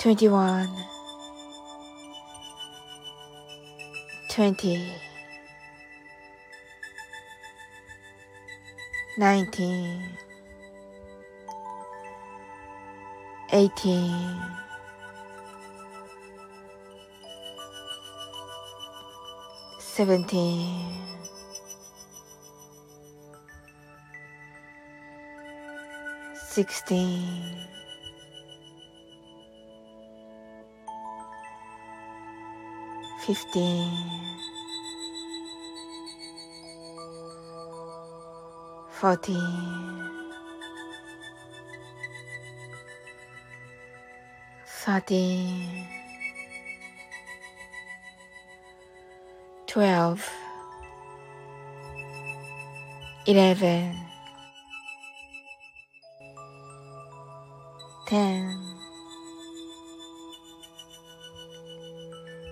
21 20 19 18 17 16 15 14 13 12 11 10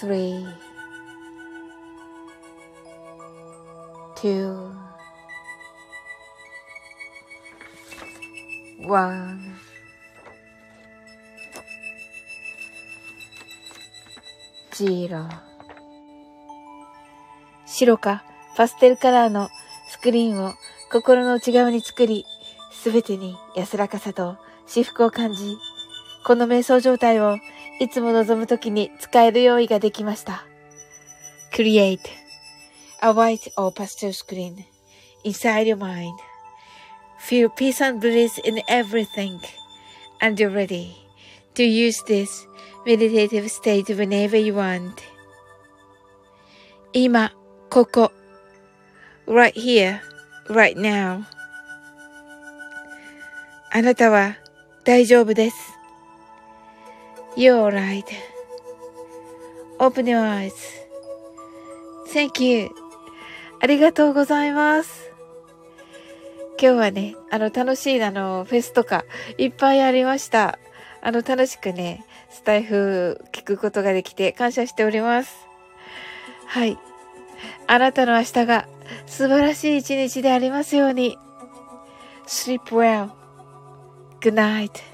three, two, one. ジーロ白かパステルカラーのスクリーンを心の内側に作り、すべてに安らかさと至福を感じ、この瞑想状態をいつも望むときに使える用意ができました。Create a white or pastel screen inside your mind. Feel peace and bliss in everything. And you're ready to use this meditative state whenever you want. 今、ここ。right here, right now. あなたは大丈夫です。 You're right. Open your eyes. Thank you. ありがとうございます。今日はね、あの、楽しい、あの、フェスとか、いっぱいありました。あの、楽しくね、スタイフ聞くことができて感謝しております。はい。あなたの明日が素晴らしい一日でありますように。Sleep well. Good night.